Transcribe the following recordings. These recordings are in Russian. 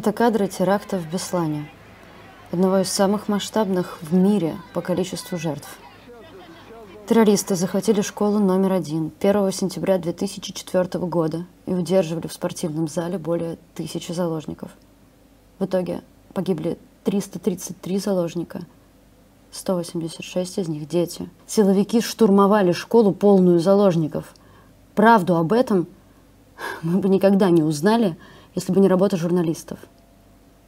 Это кадры теракта в Беслане, одного из самых масштабных в мире по количеству жертв. Террористы захватили школу номер один 1 сентября 2004 года и удерживали в спортивном зале более тысячи заложников. В итоге погибли 333 заложника, 186 из них дети. Силовики штурмовали школу, полную заложников. Правду об этом мы бы никогда не узнали, если бы не работа журналистов.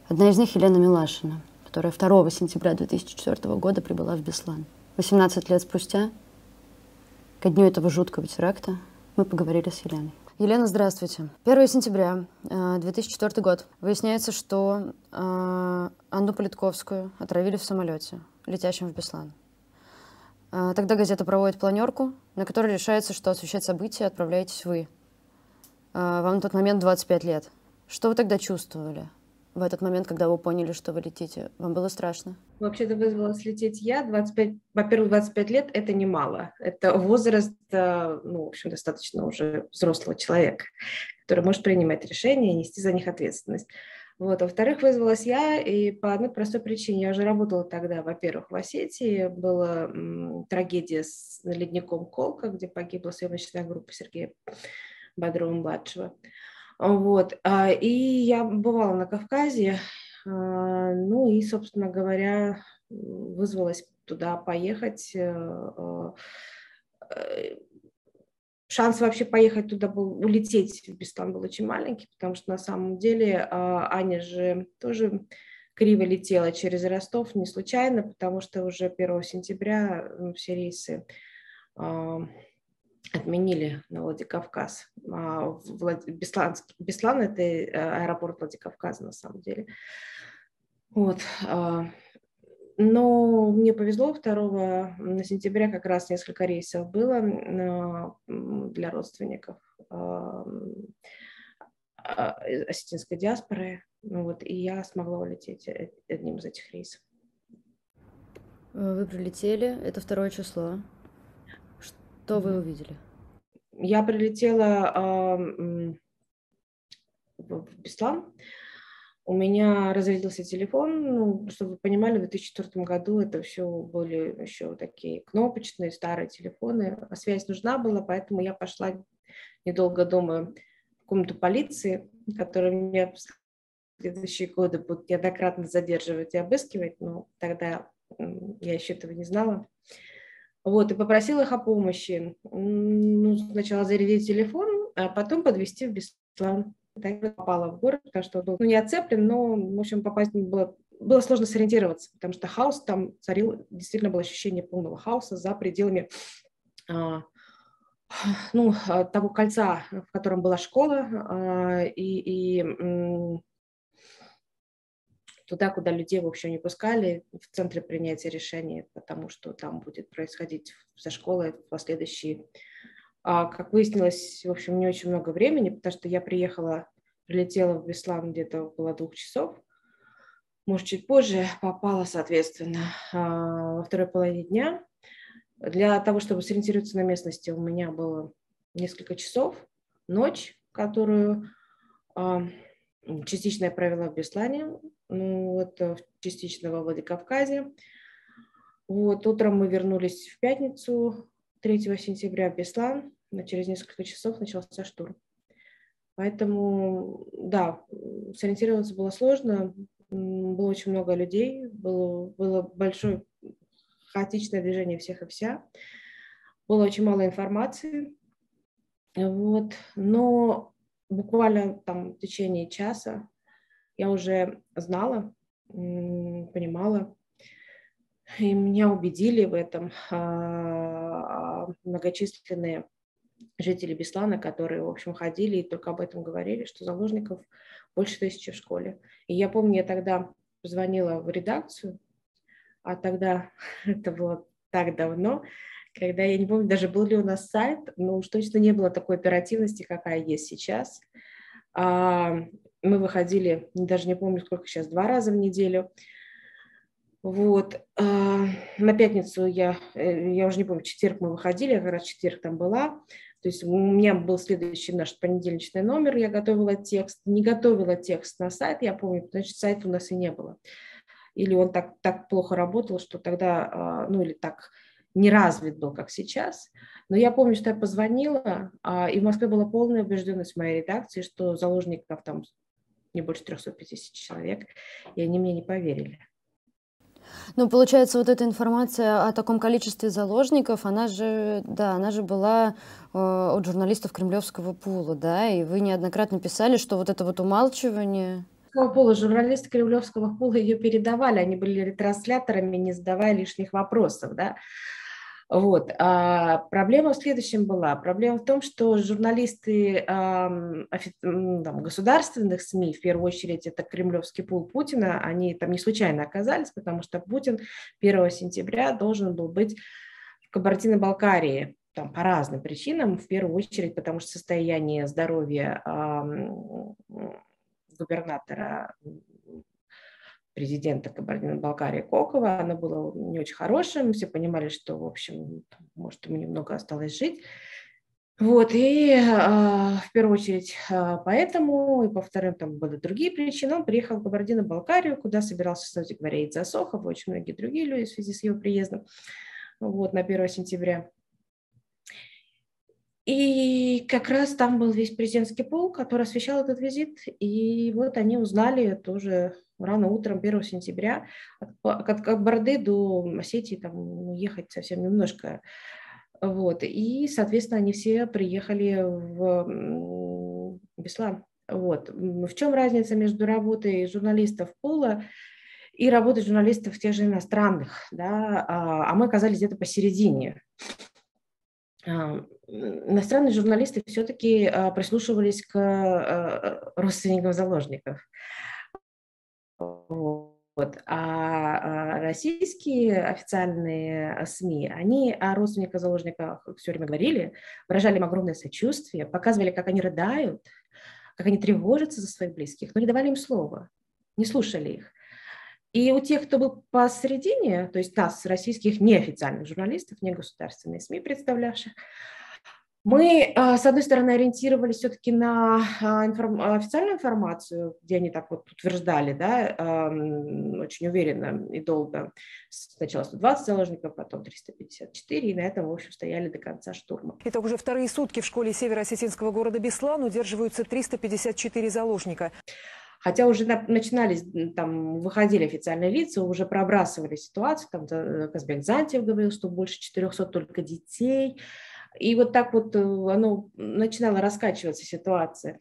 Одна из них Елена Милашина, которая 2 сентября 2004 года прибыла в Беслан. 18 лет спустя, ко дню этого жуткого теракта, мы поговорили с Еленой. Елена, здравствуйте. 1 сентября 2004 э, год. Выясняется, что э, Анну Политковскую отравили в самолете, летящем в Беслан. Э, тогда газета проводит планерку, на которой решается, что освещать события отправляетесь вы. Вам на тот момент 25 лет. Что вы тогда чувствовали в этот момент, когда вы поняли, что вы летите? Вам было страшно? Вообще-то вызвалась лететь я. 25, во-первых, 25 лет – это немало. Это возраст, э, ну, в общем, достаточно уже взрослого человека, который может принимать решения и нести за них ответственность. Вот. Во-вторых, вызвалась я, и по одной простой причине. Я уже работала тогда, во-первых, в Осетии. Была м, трагедия с ледником Колка, где погибла съемочная группа Сергея Бодрова-младшего. Вот. А, и я бывала на Кавказе, а, ну и, собственно говоря, вызвалась туда поехать. Э, а, э, шанс вообще поехать туда был, улететь в Беслан был очень маленький, потому что на самом деле Аня же тоже криво летела через Ростов не случайно, потому что уже 1 сентября все рейсы отменили на Владикавказ. А, Влад... Беслан, Беслан – это э, аэропорт Владикавказа на самом деле. Вот. А, но мне повезло, 2 сентября как раз несколько рейсов было для родственников а, осетинской диаспоры. Ну вот, и я смогла улететь э, одним из этих рейсов. Вы прилетели, это второе число. Что вы увидели? Я прилетела э, в Беслан. У меня разрядился телефон. Ну, чтобы вы понимали, в 2004 году это все были еще такие кнопочные старые телефоны. А связь нужна была, поэтому я пошла, недолго думаю, в комнату полиции, которая меня в следующие годы будут неоднократно задерживать и обыскивать. Но тогда я еще этого не знала. Вот, и попросил их о помощи. Ну, сначала зарядить телефон, а потом подвести в Беслан. Так попала в город, потому что был ну, не оцеплен, но, в общем, попасть было, было сложно сориентироваться, потому что хаос там царил, действительно было ощущение полного хаоса за пределами а, ну, того кольца, в котором была школа, а, и, и туда, куда людей, в общем, не пускали, в центре принятия решений, потому что там будет происходить со школой последующие. А, как выяснилось, в общем, не очень много времени, потому что я приехала, прилетела в Беслан где-то около двух часов, может, чуть позже попала, соответственно, а, во второй половине дня. Для того, чтобы сориентироваться на местности, у меня было несколько часов, ночь, которую а, частично я провела в Беслане, ну, вот, э, частично во Владикавказе. Вот, утром мы вернулись в пятницу, 3 сентября в Беслан, но через несколько часов начался штурм. Поэтому, да, сориентироваться было сложно, было очень много людей, было, было большое хаотичное движение всех и вся, было очень мало информации, вот, но буквально там в течение часа я уже знала, понимала, и меня убедили в этом а, многочисленные жители Беслана, которые, в общем, ходили и только об этом говорили, что заложников больше тысячи в школе. И я помню, я тогда позвонила в редакцию, а тогда это было так давно, когда, я не помню, даже был ли у нас сайт, но уж точно не было такой оперативности, какая есть сейчас. А, мы выходили, даже не помню, сколько сейчас, два раза в неделю. Вот. А, на пятницу я, э, я уже не помню, четверг мы выходили, я как раз четверг там была. То есть у меня был следующий наш понедельничный номер, я готовила текст, не готовила текст на сайт, я помню, значит, сайта у нас и не было. Или он так, так плохо работал, что тогда, а, ну или так не развит был, как сейчас. Но я помню, что я позвонила, а, и в Москве была полная убежденность в моей редакции, что заложников там не больше 350 человек, и они мне не поверили. Ну, получается, вот эта информация о таком количестве заложников, она же, да, она же была э, от журналистов кремлевского пула, да, и вы неоднократно писали, что вот это вот умалчивание... Пола, журналисты кремлевского пула ее передавали, они были ретрансляторами, не задавая лишних вопросов, да. Вот. А проблема в следующем была. Проблема в том, что журналисты э, там, государственных СМИ, в первую очередь это кремлевский пул Путина, они там не случайно оказались, потому что Путин 1 сентября должен был быть в Кабардино-Балкарии там, по разным причинам, в первую очередь потому что состояние здоровья э, губернатора президента Кабардино-Балкарии Кокова, оно было не очень хорошим, все понимали, что, в общем, может, ему немного осталось жить. Вот, и э, в первую очередь э, поэтому, и по вторым там были другие причины, он приехал в Кабардино-Балкарию, куда собирался, кстати говоря, и Засохов, и очень многие другие люди в связи с его приездом, вот, на 1 сентября. И как раз там был весь президентский пол, который освещал этот визит. И вот они узнали тоже рано утром 1 сентября. От, от, Бороды до Осетии там ну, ехать совсем немножко. Вот. И, соответственно, они все приехали в Беслан. Вот. В чем разница между работой журналистов Пола и работой журналистов тех же иностранных? Да? А, а мы оказались где-то посередине. А, иностранные журналисты все-таки а, прислушивались к а, родственникам заложников. Вот. А российские официальные СМИ, они о родственниках заложниках все время говорили, выражали им огромное сочувствие, показывали, как они рыдают, как они тревожатся за своих близких, но не давали им слова, не слушали их. И у тех, кто был посередине, то есть нас, российских неофициальных журналистов, не государственные СМИ представлявших, мы, а, с одной стороны, ориентировались все-таки на а, информ... официальную информацию, где они так вот утверждали, да, очень уверенно и долго. Сначала 120 заложников, потом 354, и на этом, в общем, стояли до конца штурма. Итак, уже вторые сутки в школе северо-осетинского города Беслан удерживаются 354 заложника. Хотя уже начинались, там выходили официальные лица, уже пробрасывали ситуацию, там э, Казбек Зантьев говорил, что больше 400 только детей, и вот так вот э, оно начинало раскачиваться ситуация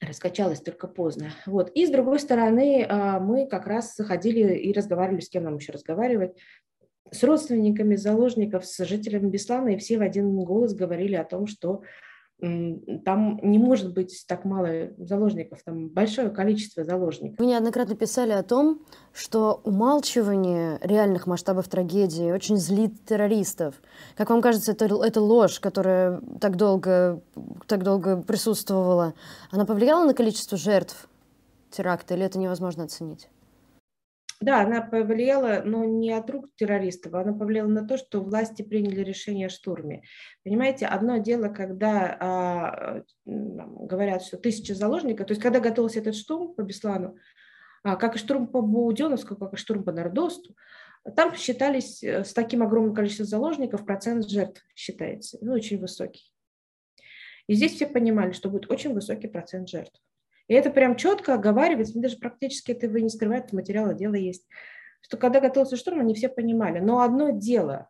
раскачалась только поздно. Вот. И с другой стороны, а, мы как раз заходили и разговаривали, с кем нам еще разговаривать, с родственниками заложников, с жителями Беслана, и все в один голос говорили о том, что там не может быть так мало заложников, там большое количество заложников. Вы неоднократно писали о том, что умалчивание реальных масштабов трагедии очень злит террористов. Как вам кажется, это, это ложь, которая так долго, так долго присутствовала, она повлияла на количество жертв теракта или это невозможно оценить? Да, она повлияла, но не от рук террористов, она повлияла на то, что власти приняли решение о штурме. Понимаете, одно дело, когда а, говорят, что тысяча заложников, то есть когда готовился этот штурм по Беслану, а, как и штурм по Буденовску, как и штурм по Нордосту, там считались э, с таким огромным количеством заложников процент жертв считается, ну, очень высокий. И здесь все понимали, что будет очень высокий процент жертв. И это прям четко оговаривается, даже практически это вы не скрываете, материала дела есть, что когда готовился штурм, они все понимали. Но одно дело,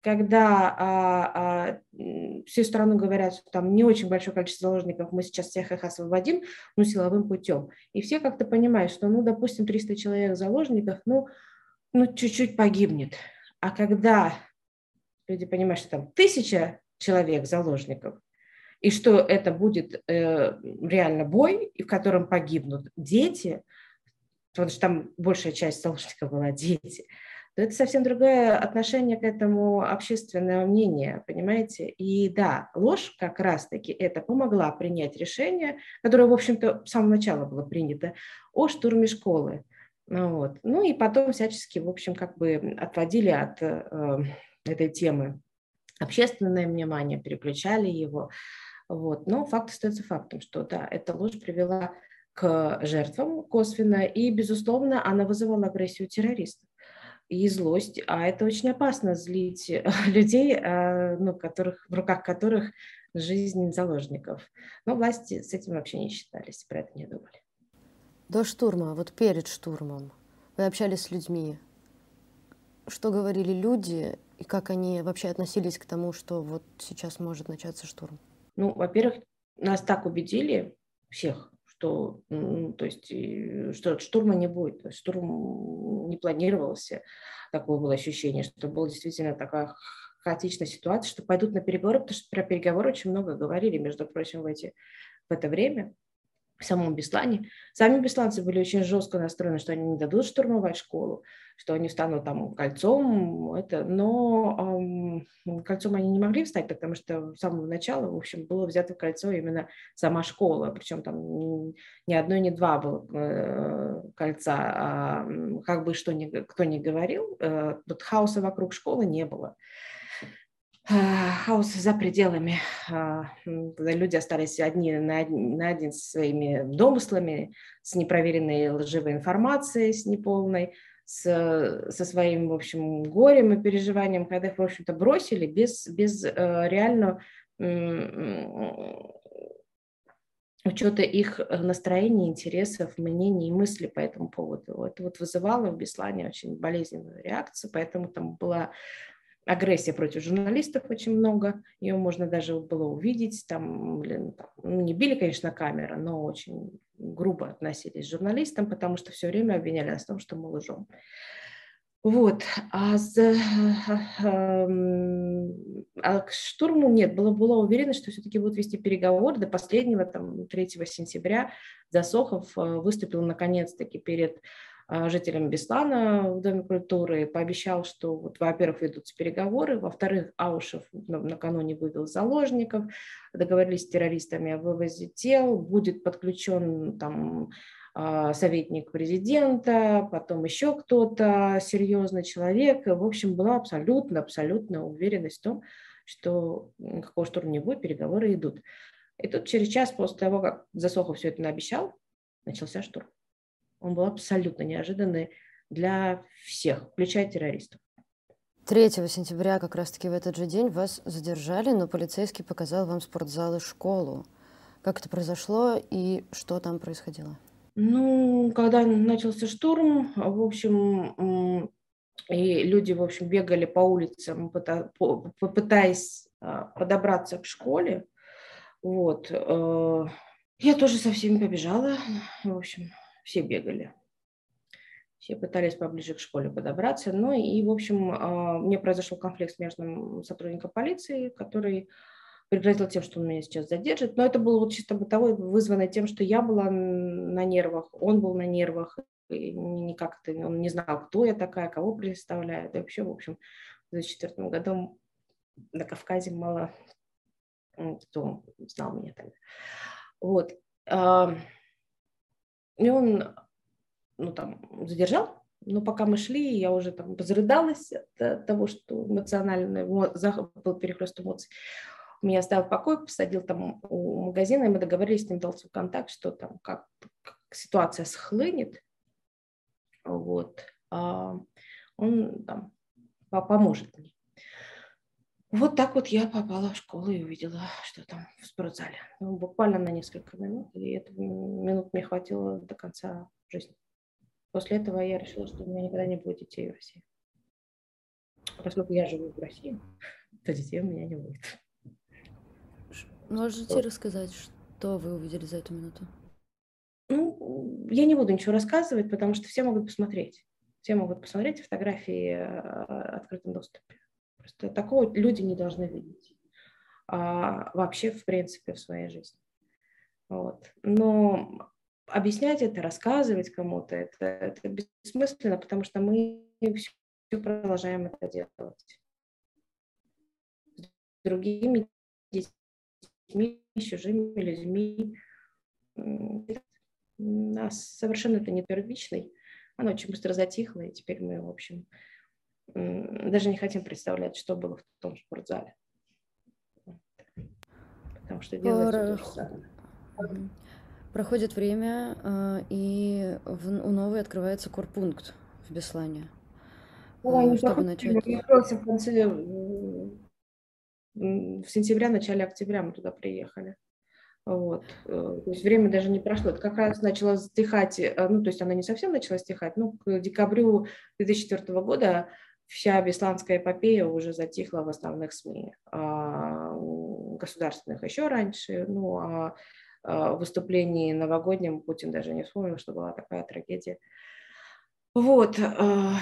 когда а, а, всю страну говорят, что там не очень большое количество заложников, мы сейчас всех их освободим, ну, силовым путем. И все как-то понимают, что, ну, допустим, 300 человек заложников, ну, ну, чуть-чуть погибнет. А когда люди понимают, что там тысяча человек заложников, и что это будет э, реально бой, в котором погибнут дети, потому что там большая часть заложников была дети, то это совсем другое отношение к этому общественного мнения, понимаете? И да, ложь как раз-таки это помогла принять решение, которое, в общем-то, с самого начала было принято, о штурме школы. Ну вот. Ну и потом всячески, в общем, как бы отводили от э, этой темы общественное внимание, переключали его. Вот. Но факт остается фактом, что да, эта ложь привела к жертвам косвенно, и, безусловно, она вызывала агрессию террористов и злость, а это очень опасно злить людей, а, ну, которых, в руках которых жизнь заложников. Но власти с этим вообще не считались, про это не думали. До штурма, вот перед штурмом, вы общались с людьми. Что говорили люди и как они вообще относились к тому, что вот сейчас может начаться штурм? Ну, во-первых, нас так убедили, всех, что, ну, то есть, что штурма не будет. Штурм не планировался. Такое было ощущение, что была действительно такая хаотичная ситуация, что пойдут на переговоры, потому что про переговоры очень много говорили, между прочим, в, эти, в это время в самом Беслане. Сами бесланцы были очень жестко настроены, что они не дадут штурмовать школу, что они встанут там кольцом, это, но эм, кольцом они не могли встать, потому что с самого начала, в общем, было взято кольцо именно сама школа, причем там ни одно, ни два было э, кольца, а, как бы что ни, кто ни говорил, э, вот хаоса вокруг школы не было. Хаос за пределами, а, люди остались одни на один, на один со своими домыслами, с непроверенной лживой информацией, с неполной, с, со своим, в общем, горем и переживанием, когда их, в общем-то, бросили без, без э, реально учета их настроений, интересов, мнений и мыслей по этому поводу. Это вот вызывало в Беслане очень болезненную реакцию, поэтому там была агрессия против журналистов очень много, ее можно даже было увидеть, там, блин, там не били, конечно, камера, но очень грубо относились к журналистам, потому что все время обвиняли нас в том, что мы лжем. Вот, а, с, эм, а к штурму нет, было, была уверена, что все-таки будут вести переговоры до последнего, там, 3 сентября Засохов э, выступил наконец-таки перед а, жителям Беслана в Доме культуры, пообещал, что, вот, во-первых, ведутся переговоры, во-вторых, Аушев накануне вывел заложников, договорились с террористами о вывозе тел, будет подключен там а, советник президента, потом еще кто-то, серьезный человек. В общем, была абсолютно, абсолютно уверенность в том, что никакого штурма не будет, переговоры идут. И тут через час после того, как Засохов все это наобещал, начался штурм. Он был абсолютно неожиданный для всех, включая террористов. 3 сентября, как раз-таки в этот же день, вас задержали, но полицейский показал вам спортзал и школу. Как это произошло и что там происходило? Ну, когда начался штурм, в общем, и люди, в общем, бегали по улицам, попытаясь а, подобраться к школе, вот, э, я тоже со всеми побежала, в общем, все бегали. Все пытались поближе к школе подобраться. Ну и, в общем, а, мне произошел конфликт с местным сотрудником полиции, который пригрозил тем, что он меня сейчас задержит. Но это было вот чисто бытовой, вызвано тем, что я была на нервах, он был на нервах, и никак-то он не знал, кто я такая, кого представляю. Да вообще, в общем, в 2004 году на Кавказе мало кто знал меня тогда. Вот. И он, ну, там, задержал, но пока мы шли, я уже там разрыдалась от того, что эмоционально был перехлест эмоций. Меня оставил в покой, посадил там у магазина, и мы договорились с ним, дал свой контакт, что там как, как ситуация схлынет, вот, а он там поможет мне. Вот так вот я попала в школу и увидела, что там в спортзале. Ну, буквально на несколько минут, и это минут мне хватило до конца жизни. После этого я решила, что у меня никогда не будет детей в России. Поскольку я живу в России, то детей у меня не будет. Можете рассказать, что вы увидели за эту минуту? Ну, я не буду ничего рассказывать, потому что все могут посмотреть. Все могут посмотреть фотографии э, в открытом доступе. Просто такого люди не должны видеть а, вообще, в принципе, в своей жизни. Вот. Но объяснять это, рассказывать кому-то, это, это бессмысленно, потому что мы все, продолжаем это делать. С другими детьми, чужими людьми. У нас совершенно это не первичный. Оно очень быстро затихло, и теперь мы, в общем, даже не хотим представлять, что было в том спортзале. потому что делается Пора... то же. Проходит время, э, и у Новой открывается корпункт в Беслане. Ну, чтобы начать. В конце в сентябре, начале октября мы туда приехали. Вот. Э, то есть время даже не прошло. Это как раз начало стихать, э, ну, то есть она не совсем начала стихать, ну, к декабрю 2004 года вся бесланская эпопея уже затихла в основных СМИ. А государственных еще раньше, ну, а, а выступлении новогоднем Путин даже не вспомнил, что была такая трагедия. Вот. Э,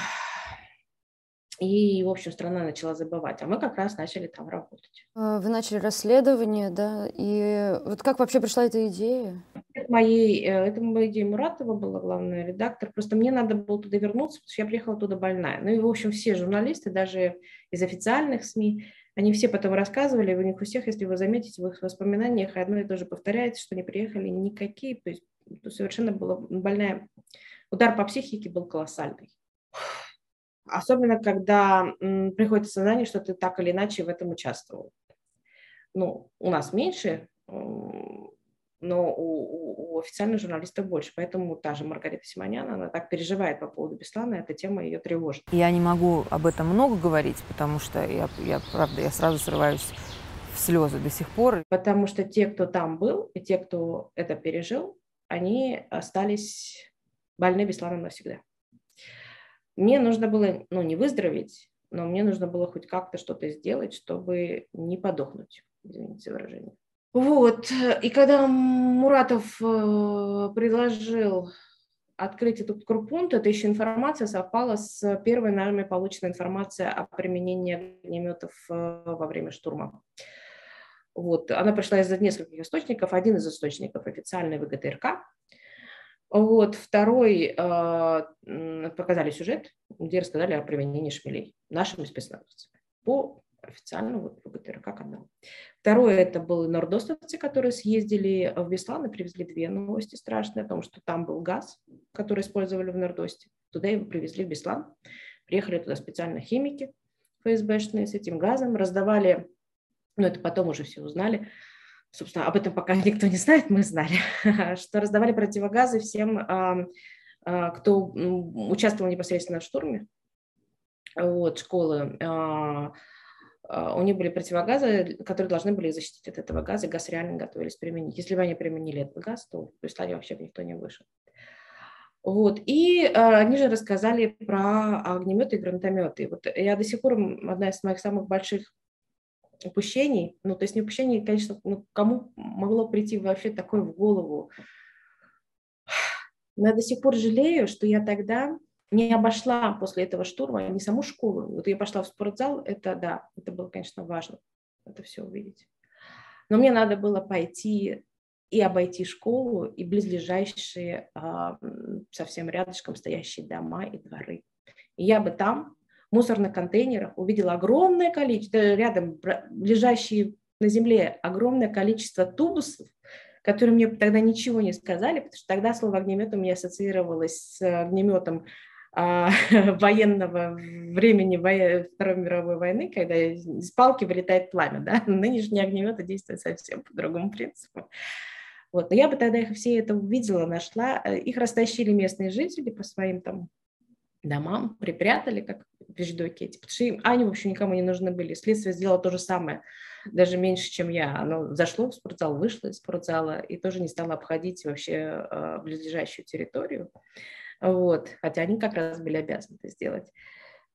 и, в общем, страна начала забывать, а мы как раз начали там работать. А, вы начали расследование, да? И вот как вообще пришла эта идея? Моей, э, это моя идея Муратова была главный редактор. Просто мне надо было туда вернуться, потому что я приехала туда больная. Ну и, в общем, все журналисты, даже из официальных СМИ, они все потом рассказывали, у них у всех, если вы заметите, в их воспоминаниях одно и то же повторяется, что не приехали никакие, то есть совершенно была больная, удар по психике был колоссальный. Особенно, когда приходит осознание, что ты так или иначе в этом участвовал. Ну, у нас меньше, но у, у официальных журналистов больше. Поэтому та же Маргарита Симонян, она так переживает по поводу Беслана, эта тема ее тревожит. Я не могу об этом много говорить, потому что я, я правда, я сразу срываюсь в слезы до сих пор. Потому что те, кто там был, и те, кто это пережил, они остались больны Бесланом навсегда. Мне нужно было, ну, не выздороветь, но мне нужно было хоть как-то что-то сделать, чтобы не подохнуть, извините за выражение. Вот, и когда Муратов э, предложил открыть этот крупунт, эта еще информация совпала с первой нами полученной информацией о применении огнеметов э, во время штурма. Вот. Она пришла из нескольких источников. Один из источников официальный ВГТРК, вот, второй э, показали сюжет, где рассказали о применении шмелей нашими спецназовцами по официальному вот, ВГТРК каналу. Второе, это были нордостовцы, которые съездили в Беслан и привезли две новости страшные о том, что там был газ, который использовали в Нордосте. Туда его привезли в Беслан. Приехали туда специально химики ФСБшные с этим газом, раздавали, ну это потом уже все узнали, собственно, об этом пока никто не знает, мы знали, что раздавали противогазы всем, а, кто участвовал непосредственно в штурме вот, школы. А, у них были противогазы, которые должны были защитить от этого газа, и газ реально готовились применить. Если бы они применили этот газ, то в Исландии вообще бы никто не вышел. Вот. И э, они же рассказали про огнеметы и гранатометы. Вот я до сих пор, одна из моих самых больших упущений, ну, то есть не упущений, конечно, ну, кому могло прийти вообще такое в голову. Но я до сих пор жалею, что я тогда не обошла после этого штурма не саму школу. Вот я пошла в спортзал, это да, это было, конечно, важно, это все увидеть. Но мне надо было пойти и обойти школу, и близлежащие, а, совсем рядышком стоящие дома и дворы. И я бы там мусорных контейнерах увидела огромное количество, рядом лежащие на земле огромное количество тубусов, которые мне тогда ничего не сказали, потому что тогда слово огнемет у меня ассоциировалось с огнеметом а, военного времени Второй мировой войны, когда из палки вылетает пламя. Да? Нынешние огнеметы действуют совсем по другому принципу. Вот. Но я бы тогда их все это увидела, нашла. Их растащили местные жители по своим там домам, припрятали, как вещдоки эти, потому что им, они вообще никому не нужны были. Следствие сделало то же самое, даже меньше, чем я. Оно зашло в спортзал, вышло из спортзала и тоже не стало обходить вообще э, близлежащую территорию. Вот. Хотя они как раз были обязаны это сделать.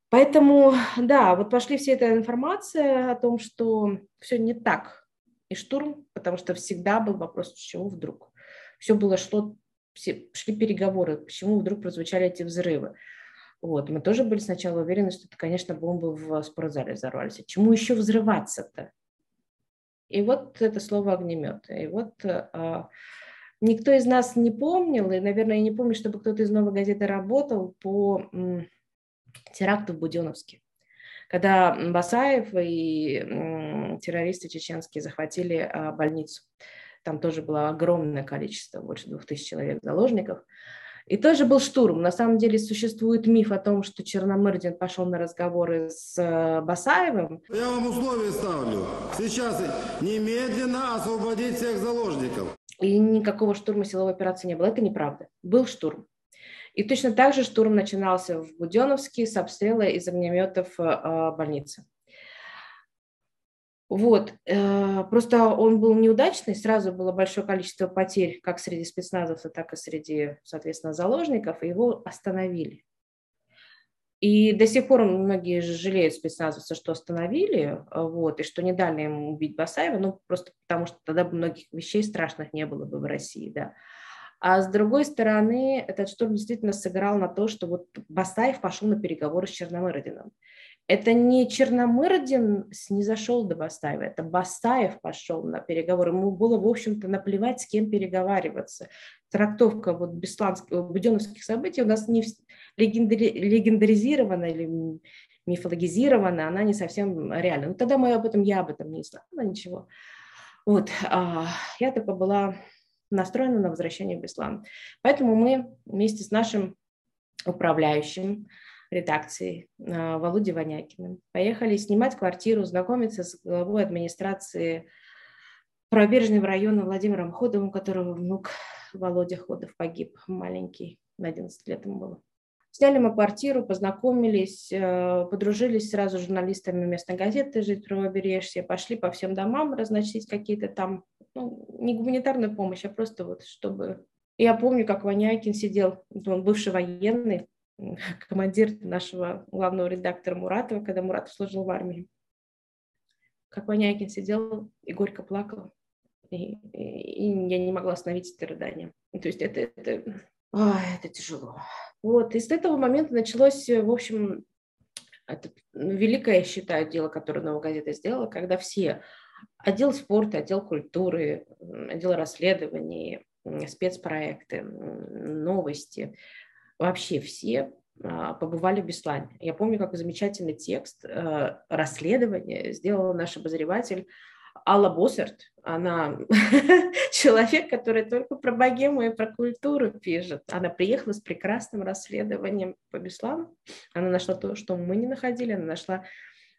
Поэтому, да, вот пошли все эта информация о том, что все не так. И штурм, потому что всегда был вопрос, чего вдруг. Все было, шло, все, шли переговоры, почему вдруг прозвучали эти взрывы. Вот, мы тоже были сначала уверены, что это, конечно, бомбы в спортзале взорвались. А чему еще взрываться-то? И вот это слово огнемет. И вот а, никто из нас не помнил, и, наверное, я не помню, чтобы кто-то из новой газеты работал по теракту в Буденовске. Когда Басаев и террористы чеченские захватили а, больницу. Там тоже было огромное количество, больше двух тысяч человек заложников. И тоже был штурм. На самом деле существует миф о том, что Черномырдин пошел на разговоры с э, Басаевым. Я вам условия ставлю. Сейчас немедленно освободить всех заложников. И никакого штурма силовой операции не было. Это неправда. Был штурм. И точно так же штурм начинался в Буденовске с обстрела из огнеметов э, больницы. Вот, э, просто он был неудачный, сразу было большое количество потерь как среди спецназовцев, так и среди, соответственно, заложников, и его остановили. И до сих пор многие жалеют спецназовцы, что остановили, вот, и что не дали им убить Басаева, ну, просто потому что тогда бы многих вещей страшных не было бы в России, да. А с другой стороны, этот штурм действительно сыграл на то, что вот Басаев пошел на переговоры с Черномырдином. Это не Черномырдин снизошел до Бастаева, это Бастаев пошел на переговоры. Ему было, в общем-то, наплевать, с кем переговариваться. Трактовка вот бесланских, буденовских событий у нас не легендари, легендаризирована или мифологизирована, она не совсем реальна. Ну, тогда мы об этом, я об этом не знала, ничего. Вот, а, я только была настроена на возвращение в Беслан. Поэтому мы вместе с нашим управляющим, редакции а, Володей Ванякиным. Поехали снимать квартиру, знакомиться с главой администрации правобережного района Владимиром Ходовым, которого внук Володя Ходов погиб, маленький, на 11 лет ему было. Сняли мы квартиру, познакомились, э, подружились сразу с журналистами местной газеты «Жить правобережье», пошли по всем домам разносить какие-то там, ну, не гуманитарную помощь, а просто вот чтобы... Я помню, как Ванякин сидел, он бывший военный, командир нашего главного редактора Муратова, когда Муратов служил в армии. Как Ванякин сидел и горько плакал, и, и, и я не могла остановить это рыдание. То есть это, это, ой, это тяжело. Вот, и с этого момента началось, в общем, это великое, я считаю, дело, которое «Новая газета» сделала, когда все, отдел спорта, отдел культуры, отдел расследований, спецпроекты, новости – вообще все а, побывали в Беслане. Я помню, как замечательный текст э, расследования сделал наш обозреватель Алла Боссерт. Она человек, который только про богему и про культуру пишет. Она приехала с прекрасным расследованием по Беслану. Она нашла то, что мы не находили. Она нашла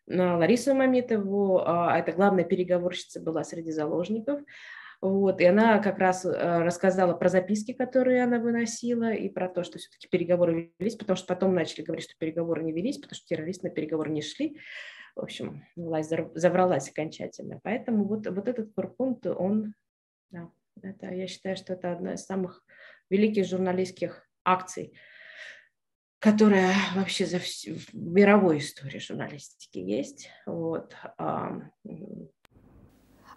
э, Ларису Мамитову, а, это главная переговорщица была среди заложников. Вот, и она как раз э, рассказала про записки, которые она выносила, и про то, что все-таки переговоры велись, потому что потом начали говорить, что переговоры не велись, потому что террористы на переговоры не шли. В общем, власть завралась окончательно. Поэтому вот, вот этот корпункт, он, да, это, я считаю, что это одна из самых великих журналистских акций, которая вообще за всю, в мировой истории журналистики есть. Вот.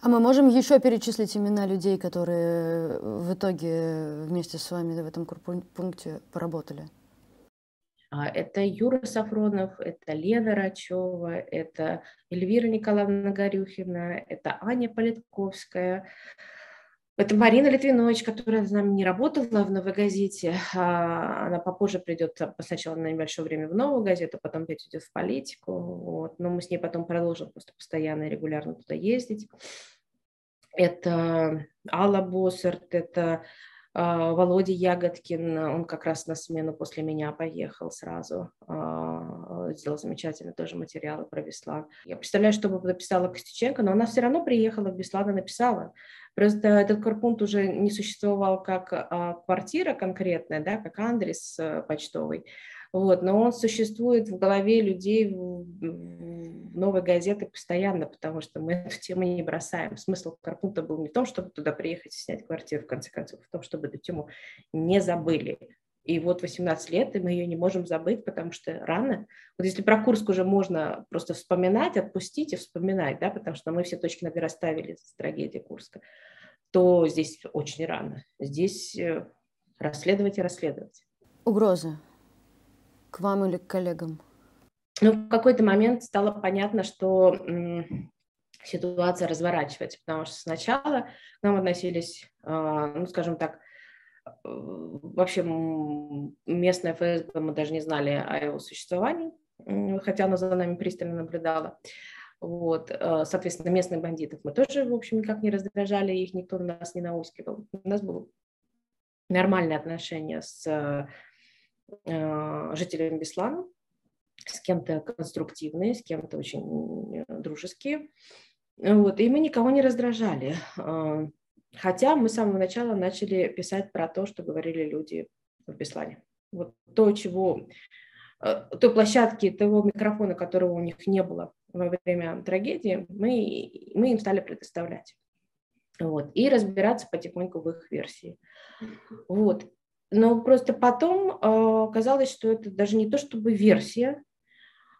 А мы можем еще перечислить имена людей, которые в итоге вместе с вами в этом пункте поработали? А, это Юра Сафронов, это Лена Рачева, это Эльвира Николаевна Горюхина, это Аня Политковская, это Марина Литвинович, которая с нами не работала в «Новой газете». А, она попозже придет сначала на небольшое время в «Новую газету», потом опять идет в политику. Вот. Но мы с ней потом продолжим просто постоянно и регулярно туда ездить. Это Алла Боссерт, это а, Володя Ягодкин, он как раз на смену после меня поехал сразу, а, сделал замечательно тоже материалы про Беслан. Я представляю, что бы написала Костюченко, но она все равно приехала в Беслан и написала. Просто этот корпункт уже не существовал как а, квартира конкретная, да, как адрес э, почтовый, вот, но он существует в голове людей в, новой газеты постоянно, потому что мы эту тему не бросаем. Смысл Карпунта был не в том, чтобы туда приехать и снять квартиру, в конце концов, а в том, чтобы эту тему не забыли. И вот 18 лет, и мы ее не можем забыть, потому что рано. Вот если про Курск уже можно просто вспоминать, отпустить и вспоминать, да, потому что мы все точки над «и» расставили с трагедией Курска, то здесь очень рано. Здесь э, расследовать и расследовать. Угроза вам или к коллегам? Ну, в какой-то момент стало понятно, что ситуация разворачивается, потому что сначала к нам относились, а, ну, скажем так, э, вообще местная ФСБ, мы даже не знали о его существовании, хотя она за нами пристально наблюдала. Вот, э, соответственно, местных бандитов мы тоже, в общем, никак не раздражали, их никто на нас не наускивал. У нас был нормальные отношения с жителями Беслана, с кем-то конструктивные, с кем-то очень дружеские. Вот, и мы никого не раздражали. А, хотя мы с самого начала начали писать про то, что говорили люди в Беслане. Вот то, чего, э, той площадки, того микрофона, которого у них не было во время трагедии, мы, мы им стали предоставлять. Вот, и разбираться потихоньку в их версии. Вот. Но просто потом э, казалось, что это даже не то чтобы версия,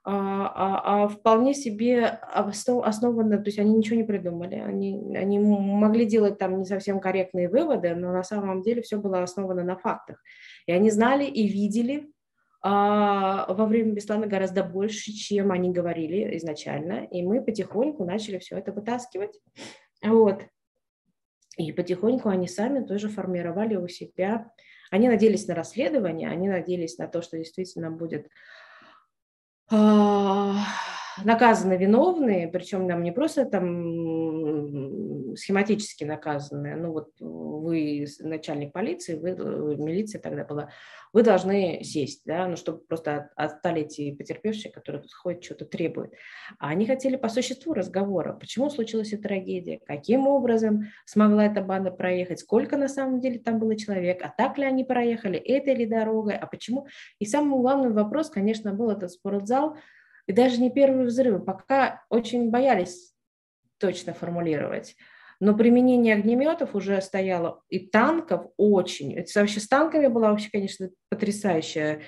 а, а, а вполне себе основано, то есть они ничего не придумали, они, они могли делать там не совсем корректные выводы, но на самом деле все было основано на фактах. И они знали и видели а, во время Беслана гораздо больше, чем они говорили изначально, и мы потихоньку начали все это вытаскивать. Вот. И потихоньку они сами тоже формировали у себя, они надеялись на расследование, они надеялись на то, что действительно будет а, наказаны виновные, причем нам не просто там схематически наказаны, ну вот вы начальник полиции, вы, э, милиция тогда была, вы должны сесть, да, ну чтобы просто отстали эти потерпевшие, которые тут ходят, что-то требуют. А они хотели по существу разговора, почему случилась эта трагедия, каким образом смогла эта банда проехать, сколько на самом деле там было человек, а так ли они проехали, этой ли дорогой, а почему. И самый главный вопрос, конечно, был этот спортзал, и даже не первые взрывы, пока очень боялись точно формулировать. Но применение огнеметов уже стояло, и танков очень. Это вообще с танками была вообще, конечно, потрясающая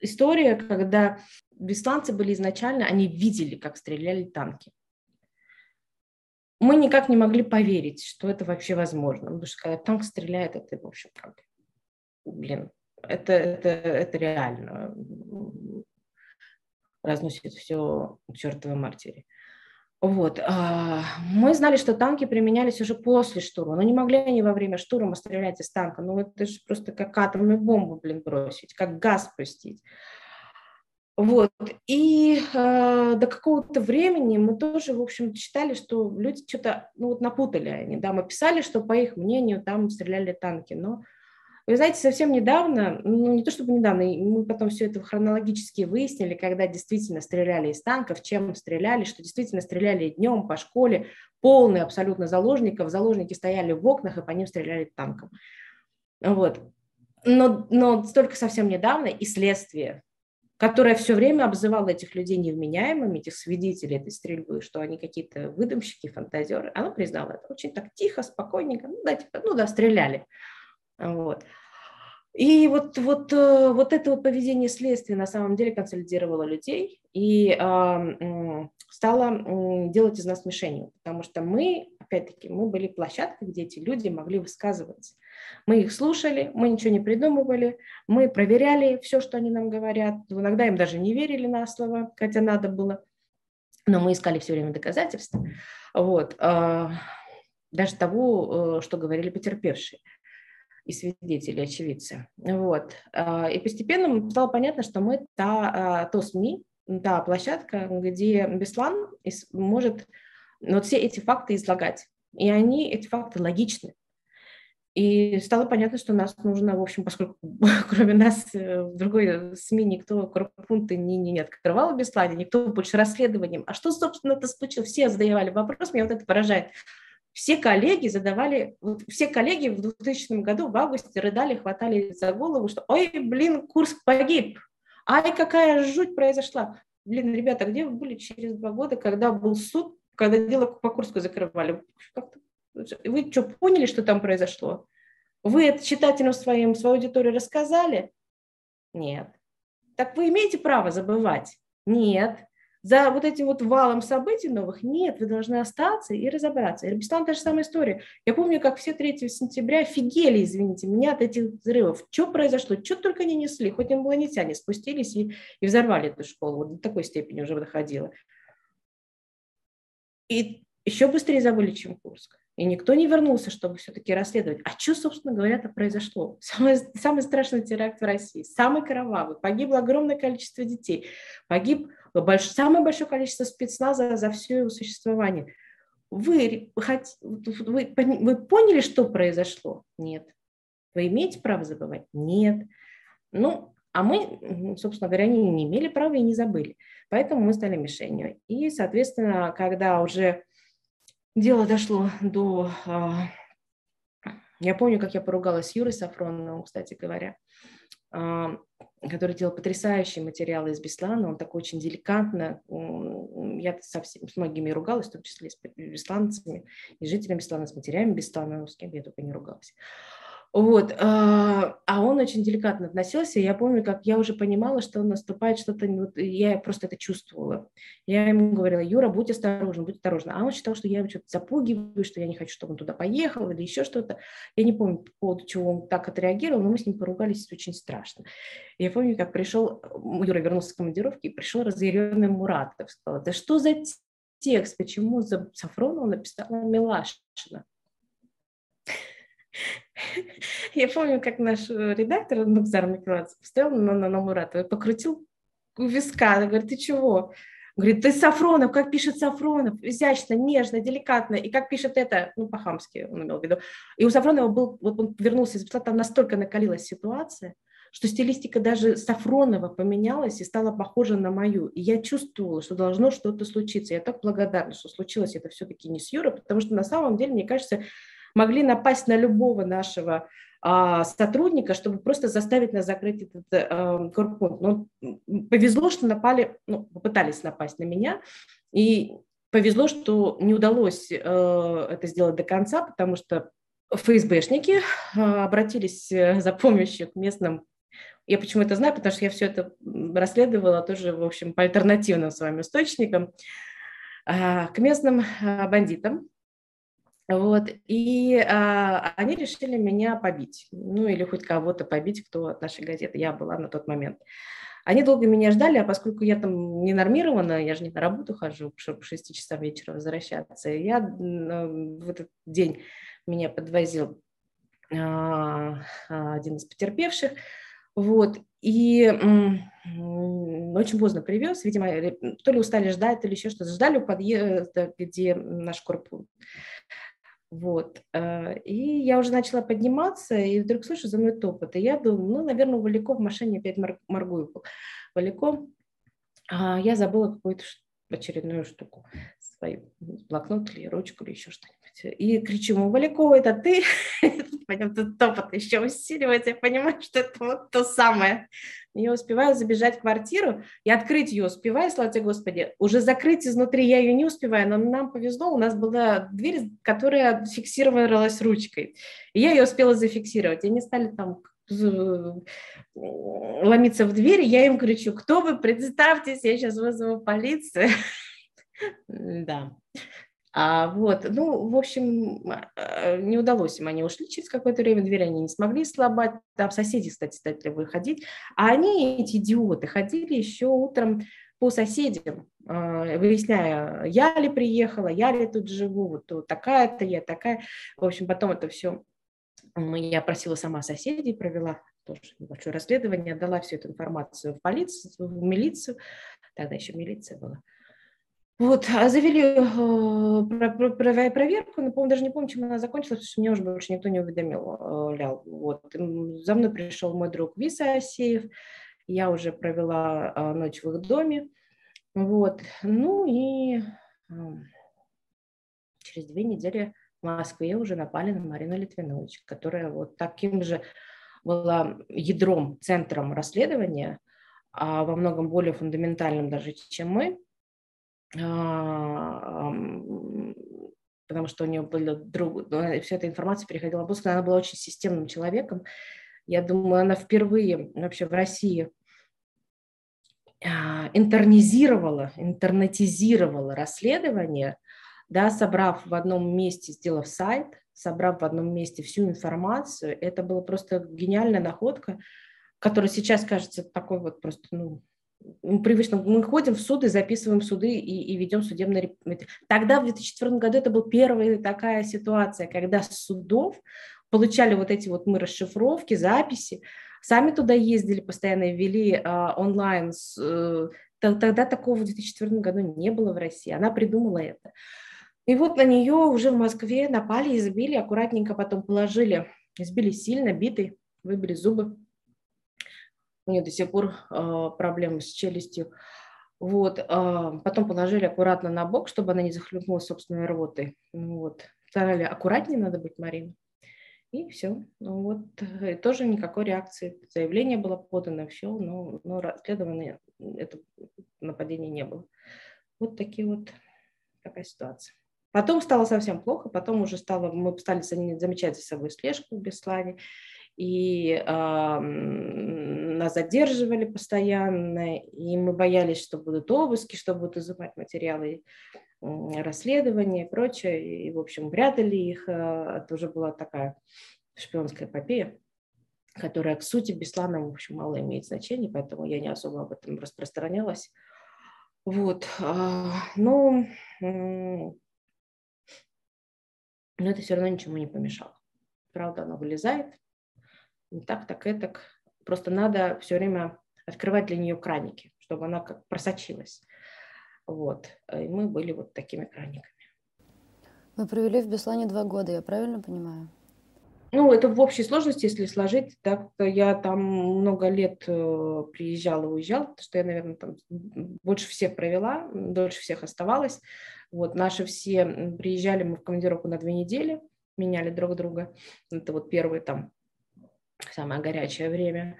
история, когда бесланцы были изначально, они видели, как стреляли танки. Мы никак не могли поверить, что это вообще возможно. Потому что когда танк стреляет, это, в общем, как, блин, это, это, это реально разносит все к чертовой матери. Вот. А, мы знали, что танки применялись уже после штурма, но не могли они во время штурма стрелять из танка. Ну, это же просто как атомную бомбу, блин, бросить, как газ пустить. Вот. И э, до какого-то времени мы тоже, в общем, считали, что люди что-то ну, вот напутали они. Да? Мы писали, что, по их мнению, там стреляли танки, но вы знаете, совсем недавно, ну не то чтобы недавно, мы потом все это хронологически выяснили, когда действительно стреляли из танков, чем стреляли, что действительно стреляли днем по школе, полный абсолютно заложников, заложники стояли в окнах и по ним стреляли танком. Вот. Но, но только совсем недавно и следствие, которое все время обзывало этих людей невменяемыми, этих свидетелей этой стрельбы, что они какие-то выдумщики, фантазеры, оно признало это очень так тихо, спокойненько, ну да, типа, ну да, стреляли. Вот. И вот, вот, э, вот это вот поведение следствия на самом деле консолидировало людей и э, стало делать из нас мишенью, потому что мы, опять-таки, мы были площадкой, где эти люди могли высказываться. Мы их слушали, мы ничего не придумывали, мы проверяли все, что они нам говорят. Иногда им даже не верили на слово, хотя надо было, но мы искали все время доказательства. Вот. Э, даже того, э, что говорили потерпевшие и свидетели, очевидцы. Вот. А, и постепенно стало понятно, что мы та, а, то СМИ, та площадка, где Беслан может вот все эти факты излагать. И они, эти факты логичны. И стало понятно, что нас нужно, в общем, поскольку кроме нас э, в другой СМИ никто корпункты не, не, не открывал в Беслане, никто больше расследованием. А что, собственно, это случилось? Все задавали вопрос, меня вот это поражает все коллеги задавали, вот все коллеги в 2000 году в августе рыдали, хватали за голову, что ой, блин, Курск погиб, ай, какая жуть произошла. Блин, ребята, где вы были через два года, когда был суд, когда дело по Курску закрывали? Вы что, поняли, что там произошло? Вы это читателям своим, своей аудитории рассказали? Нет. Так вы имеете право забывать? Нет за вот этим вот валом событий новых, нет, вы должны остаться и разобраться. Ирбистан та же самая история. Я помню, как все 3 сентября офигели, извините меня, от этих взрывов. Что произошло? Что только не несли, хоть инопланетяне спустились и, и взорвали эту школу. Вот до такой степени уже доходило. И еще быстрее забыли, чем Курск. И никто не вернулся, чтобы все-таки расследовать. А что, собственно говоря, это произошло? Самый, самый страшный теракт в России, самый кровавый. Погибло огромное количество детей. Погиб больш, самое большое количество спецназа за все его существование. вы, вы, вы поняли, что произошло? Нет. Вы имеете право забывать? Нет. Ну, а мы, собственно говоря, они не имели права и не забыли. Поэтому мы стали мишенью. И, соответственно, когда уже дело дошло до... А, я помню, как я поругалась с Юрой Сафроновым, кстати говоря, который делал потрясающие материалы из Беслана. Он такой очень деликатно. Я со всеми, с многими ругалась, в том числе с бесланцами, и жителями Беслана, с матерями Беслана, с кем я только не ругалась. Вот, а, а он очень деликатно относился. Я помню, как я уже понимала, что наступает что-то, вот, я просто это чувствовала. Я ему говорила, Юра, будь осторожен, будь осторожен. А он считал, что я его что-то запугиваю, что я не хочу, чтобы он туда поехал или еще что-то. Я не помню, по поводу чего он так отреагировал, но мы с ним поругались очень страшно. Я помню, как пришел, Юра вернулся с командировки, и пришел разъяренный Муратов. Сказал, да что за текст, почему за Сафронова написала Милашина? Я помню, как наш э, редактор Нукзар Микеладзе поставил на, на, на Муратова и покрутил виска. Она говорит, ты чего? Говорит, ты Сафронов, как пишет Сафронов, изящно, нежно, деликатно, и как пишет это, ну, по-хамски он имел в виду. И у Сафронова был, вот он вернулся из там настолько накалилась ситуация, что стилистика даже Сафронова поменялась и стала похожа на мою. И я чувствовала, что должно что-то случиться. Я так благодарна, что случилось это все-таки не с Юрой, потому что на самом деле, мне кажется, могли напасть на любого нашего а, сотрудника, чтобы просто заставить нас закрыть этот а, корпункт. Но повезло, что напали, ну, попытались напасть на меня, и повезло, что не удалось а, это сделать до конца, потому что ФСБшники а, обратились э, за помощью к местным. Я почему это знаю, потому что я все это расследовала тоже, в общем, по альтернативным своим источникам, к местным бандитам, вот, и а, они решили меня побить, ну или хоть кого-то побить, кто от нашей газеты, я была на тот момент. Они долго меня ждали, а поскольку я там не нормирована, я же не на работу хожу, чтобы в 6 часов вечера возвращаться, я в этот день меня подвозил а, один из потерпевших, вот, и очень поздно привез, видимо, то ли устали ждать, то ли еще что-то. Ждали у подъезда, где наш корпус вот. Э, и я уже начала подниматься, и вдруг слышу за мной топот. И я думаю, ну, наверное, Валико в машине опять моргую. Валико, я забыла какую-то очередную штуку, свою блокнот или ручку или еще что-нибудь. И кричу ему, Валякова, это ты? Потом тут топот еще усиливается, я понимаю, что это вот то самое. Я успеваю забежать в квартиру и открыть ее успеваю, слава тебе Господи. Уже закрыть изнутри я ее не успеваю, но нам повезло, у нас была дверь, которая фиксировалась ручкой. И я ее успела зафиксировать. И они стали там ломиться в дверь, я им кричу, кто вы, представьтесь, я сейчас вызову полицию. Да. А, вот, ну, в общем, а, не удалось им, они ушли через какое-то время, дверь они не смогли сломать, там соседи, кстати, стали выходить, а они, эти идиоты, ходили еще утром по соседям, а, выясняя, я ли приехала, я ли тут живу, вот, вот такая-то я, такая. В общем, потом это все я просила сама соседей, провела тоже небольшое расследование, отдала всю эту информацию в полицию, в милицию, тогда еще милиция была. Вот, а завели э, проверку, но, по-моему, даже не помню, чем она закончилась, потому что меня уже больше никто не уведомил. Э, вот. За мной пришел мой друг Виса Асеев, я уже провела э, ночь в их доме. Вот. Ну и через две недели в Москве уже напали на Марину Литвинович, которая вот таким же была ядром, центром расследования, а во многом более фундаментальным даже, чем мы. А, потому что у нее были друг, вся эта информация переходила в она была очень системным человеком. Я думаю, она впервые вообще в России а, интернизировала, интернетизировала расследование, да, собрав в одном месте, сделав сайт, собрав в одном месте всю информацию. Это была просто гениальная находка, которая сейчас кажется такой вот просто, ну, привычно. Мы ходим в суды, записываем суды и, и ведем судебные Тогда, в 2004 году, это была первая такая ситуация, когда судов получали вот эти вот мы расшифровки, записи, сами туда ездили, постоянно вели а, онлайн. С, э, тогда такого в 2004 году не было в России. Она придумала это. И вот на нее уже в Москве напали, избили, аккуратненько потом положили, избили сильно, биты, выбили зубы. У нее до сих пор э, проблемы с челюстью. Вот, э, потом положили аккуратно на бок, чтобы она не захлебнулась собственной рвотой. Ну вот, сказали, аккуратнее надо быть, Марина. И все. Ну вот, и тоже никакой реакции. Заявление было подано, все, но, но расследования это нападение не было. Вот такие вот такая ситуация. Потом стало совсем плохо, потом уже стало, мы стали замечать за собой слежку в Беслане, и э, нас задерживали постоянно, и мы боялись, что будут обыски, что будут изымать материалы расследования и прочее, и, в общем, прятали их. Э, это уже была такая шпионская эпопея, которая к сути Беслана, в общем, мало имеет значения, поэтому я не особо об этом распространялась. Вот. А, но но это все равно ничему не помешало. Правда, она вылезает, не так, так, это. Просто надо все время открывать для нее краники, чтобы она как просочилась. Вот. И мы были вот такими краниками. Вы провели в Беслане два года, я правильно понимаю? Ну, это в общей сложности, если сложить, так я там много лет э, приезжала и уезжала, потому что я, наверное, там больше всех провела, дольше всех оставалась. Вот, наши все приезжали мы в командировку на две недели, меняли друг друга. Это вот первое там самое горячее время,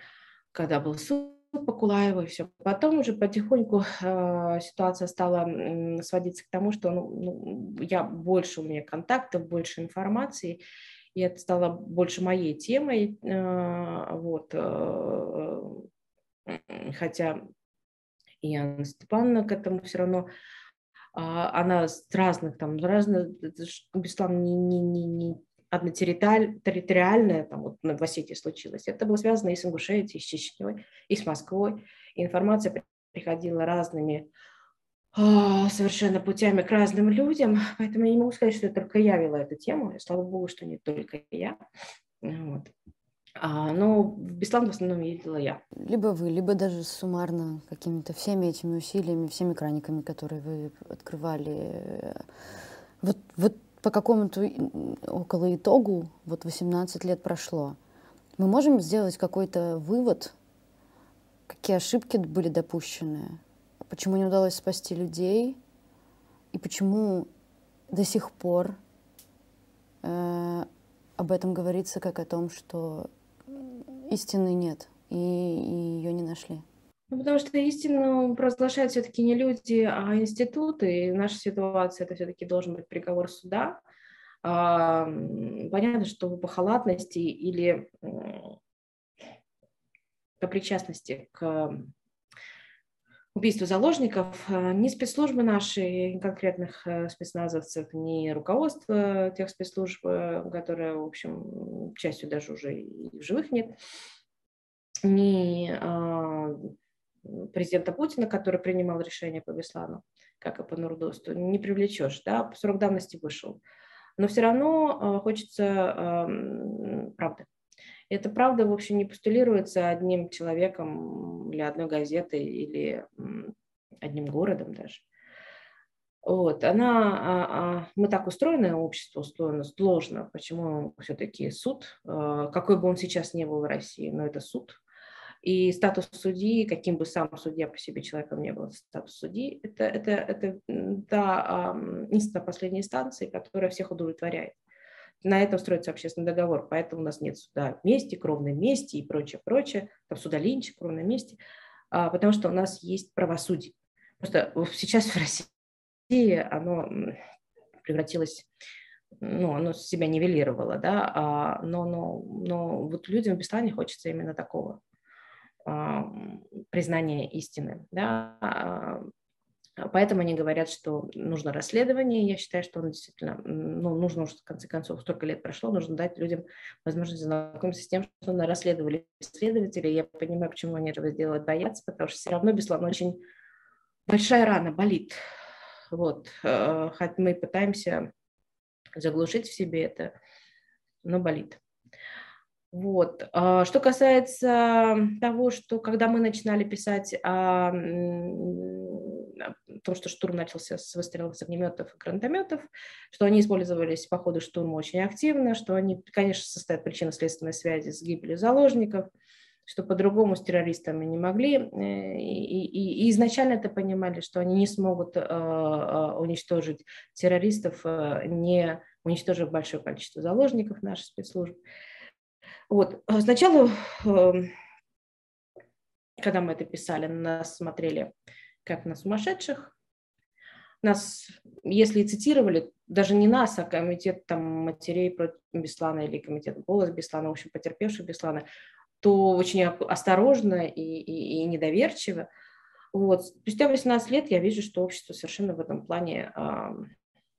когда был суд по Кулаеву и все. Потом уже потихоньку э, ситуация стала э, сводиться к тому, что ну, ну, я больше у меня контактов, больше информации, и это стало больше моей темой. Э, вот, э, э, хотя Анна Степановна к этому все равно а, она с разных там, разных, Беслан не, не, не, не однотерриториальная, там вот в Осетии случилось. Это было связано и с Ингушетией, и с Чечней, и с Москвой. Информация приходила разными а, совершенно путями к разным людям, поэтому я не могу сказать, что только я вела эту тему, и слава богу, что не только я. Вот. А, но Беслан в основном ездила я. Либо вы, либо даже суммарно какими-то всеми этими усилиями, всеми краниками, которые вы открывали. Вот, вот по какому-то около итогу, вот 18 лет прошло, мы можем сделать какой-то вывод, какие ошибки были допущены, почему не удалось спасти людей, и почему до сих пор э, об этом говорится как о том, что истины нет, и, и ее не нашли. Ну, потому что истину провозглашают все-таки не люди, а институты. И наша ситуация это все-таки должен быть приговор суда. А, понятно, что по халатности или по причастности к убийству заложников э, ни спецслужбы наши, конкретных э, спецназовцев, ни руководство тех спецслужб, э, которые, в общем, частью даже уже и в живых нет, ни а, президента Путина, который принимал решение по Беслану, как и по Нурдосту, не привлечешь, да, срок давности вышел. Но все равно хочется правды. Это правда, в общем, не постулируется одним человеком или одной газетой или одним городом даже. Вот, она, а, а, мы так устроены, общество устроено сложно, почему все-таки суд, а, какой бы он сейчас не был в России, но это суд, и статус судьи, каким бы сам судья по себе человеком не был, статус судьи, это, это, это та инстанция последней инстанции, которая всех удовлетворяет на этом строится общественный договор, поэтому у нас нет суда вместе, кровной мести и прочее, прочее, там суда Линча, кровной мести, а, потому что у нас есть правосудие. Просто сейчас в России оно превратилось, ну, оно себя нивелировало, да, а, но, но, но вот людям в Беслане хочется именно такого а, признания истины, да, а, Поэтому они говорят, что нужно расследование. Я считаю, что оно действительно, ну, нужно уже, в конце концов, столько лет прошло, нужно дать людям возможность знакомиться с тем, что на расследовали следователи. Я понимаю, почему они этого сделать боятся, потому что все равно Беслан очень большая рана, болит. Вот. Э, хоть мы пытаемся заглушить в себе это, но болит. Вот. А что касается того, что когда мы начинали писать о о том, что штурм начался с выстрелов с огнеметов и гранатометов, что они использовались по ходу штурма очень активно, что они, конечно, состоят причинно-следственной связи с гибелью заложников, что по-другому с террористами не могли. Э, и, и, и изначально это понимали, что они не смогут э, уничтожить террористов, э, не уничтожив большое количество заложников наших спецслужб. Вот. Сначала э, когда мы это писали, нас смотрели как на сумасшедших. Нас, если цитировали, даже не нас, а комитет там, матерей против Беслана или комитет «Голос» Беслана, в общем, потерпевших Беслана, то очень осторожно и, и, и недоверчиво. Вот. Спустя 18 лет я вижу, что общество совершенно в этом плане э,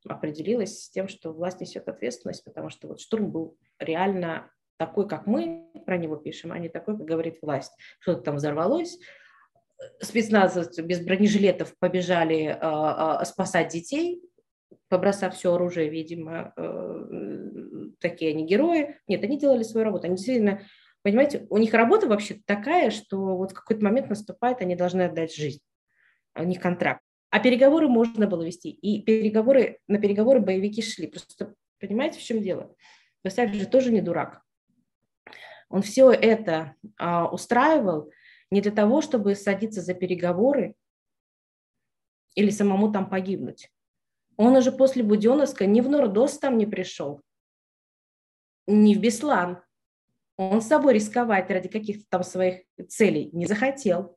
определилось с тем, что власть несет ответственность, потому что вот штурм был реально такой, как мы про него пишем, а не такой, как говорит власть. Что-то там взорвалось, спецназовцы без бронежилетов побежали э, э, спасать детей, побросав все оружие, видимо, э, такие они герои. Нет, они делали свою работу. Они действительно, понимаете, у них работа вообще такая, что вот в какой-то момент наступает, они должны отдать жизнь. У них контракт. А переговоры можно было вести. И переговоры, на переговоры боевики шли. Просто понимаете, в чем дело? Басаев же тоже не дурак. Он все это а, устраивал не для того, чтобы садиться за переговоры или самому там погибнуть. Он уже после Буденовска ни в Нордос там не пришел, ни в Беслан. Он с собой рисковать ради каких-то там своих целей не захотел.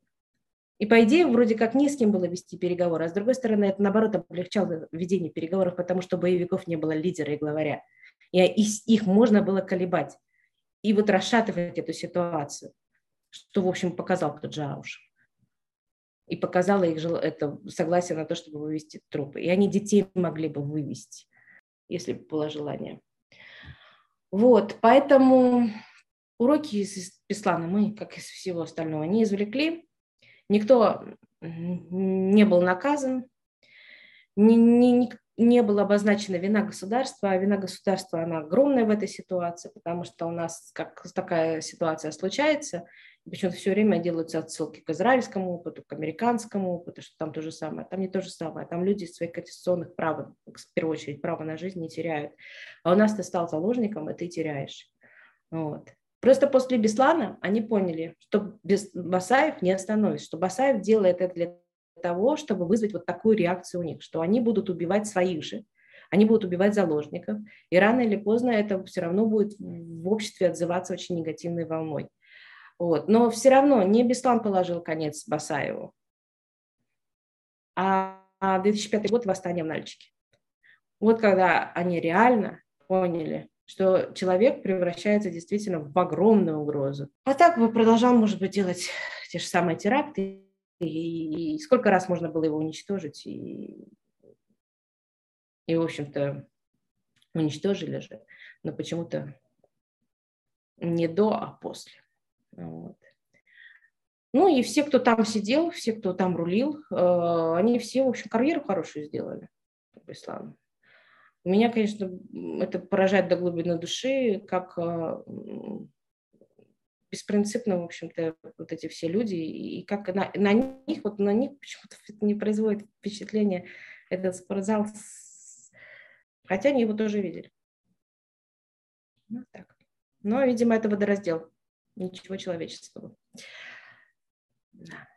И по идее, вроде как не с кем было вести переговоры, а с другой стороны, это наоборот облегчало ведение переговоров, потому что боевиков не было лидера и главаря. И их можно было колебать и вот расшатывать эту ситуацию, что, в общем, показал тот же Ауш. И показала их это согласие на то, чтобы вывести трупы. И они детей могли бы вывести, если бы было желание. Вот, поэтому уроки из Беслана мы, как из всего остального, не извлекли. Никто не был наказан, ни, ни, не была обозначена вина государства, а вина государства, она огромная в этой ситуации, потому что у нас как такая ситуация случается, почему-то все время делаются отсылки к израильскому опыту, к американскому опыту, что там то же самое. Там не то же самое. Там люди своих конституционных прав, в первую очередь, право на жизнь не теряют. А у нас ты стал заложником, и ты теряешь. Вот. Просто после Беслана они поняли, что без Басаев не остановится, что Басаев делает это для того, чтобы вызвать вот такую реакцию у них, что они будут убивать своих же, они будут убивать заложников, и рано или поздно это все равно будет в обществе отзываться очень негативной волной. Вот. Но все равно не Беслан положил конец Басаеву, а 2005 год восстание в Нальчике. Вот когда они реально поняли, что человек превращается действительно в огромную угрозу. А так бы продолжал, может быть, делать те же самые теракты и, и сколько раз можно было его уничтожить, и, и в общем-то, уничтожили же, но почему-то не до, а после. Вот. Ну и все, кто там сидел, все, кто там рулил, э, они все, в общем, карьеру хорошую сделали в исламе. Меня, конечно, это поражает до глубины души, как э, беспринципно, в общем-то, вот эти все люди, и как на, на них, вот на них почему-то не производит впечатление этот спортзал, хотя они его тоже видели. Ну, так. Но, видимо, это водораздел, ничего человеческого. Да.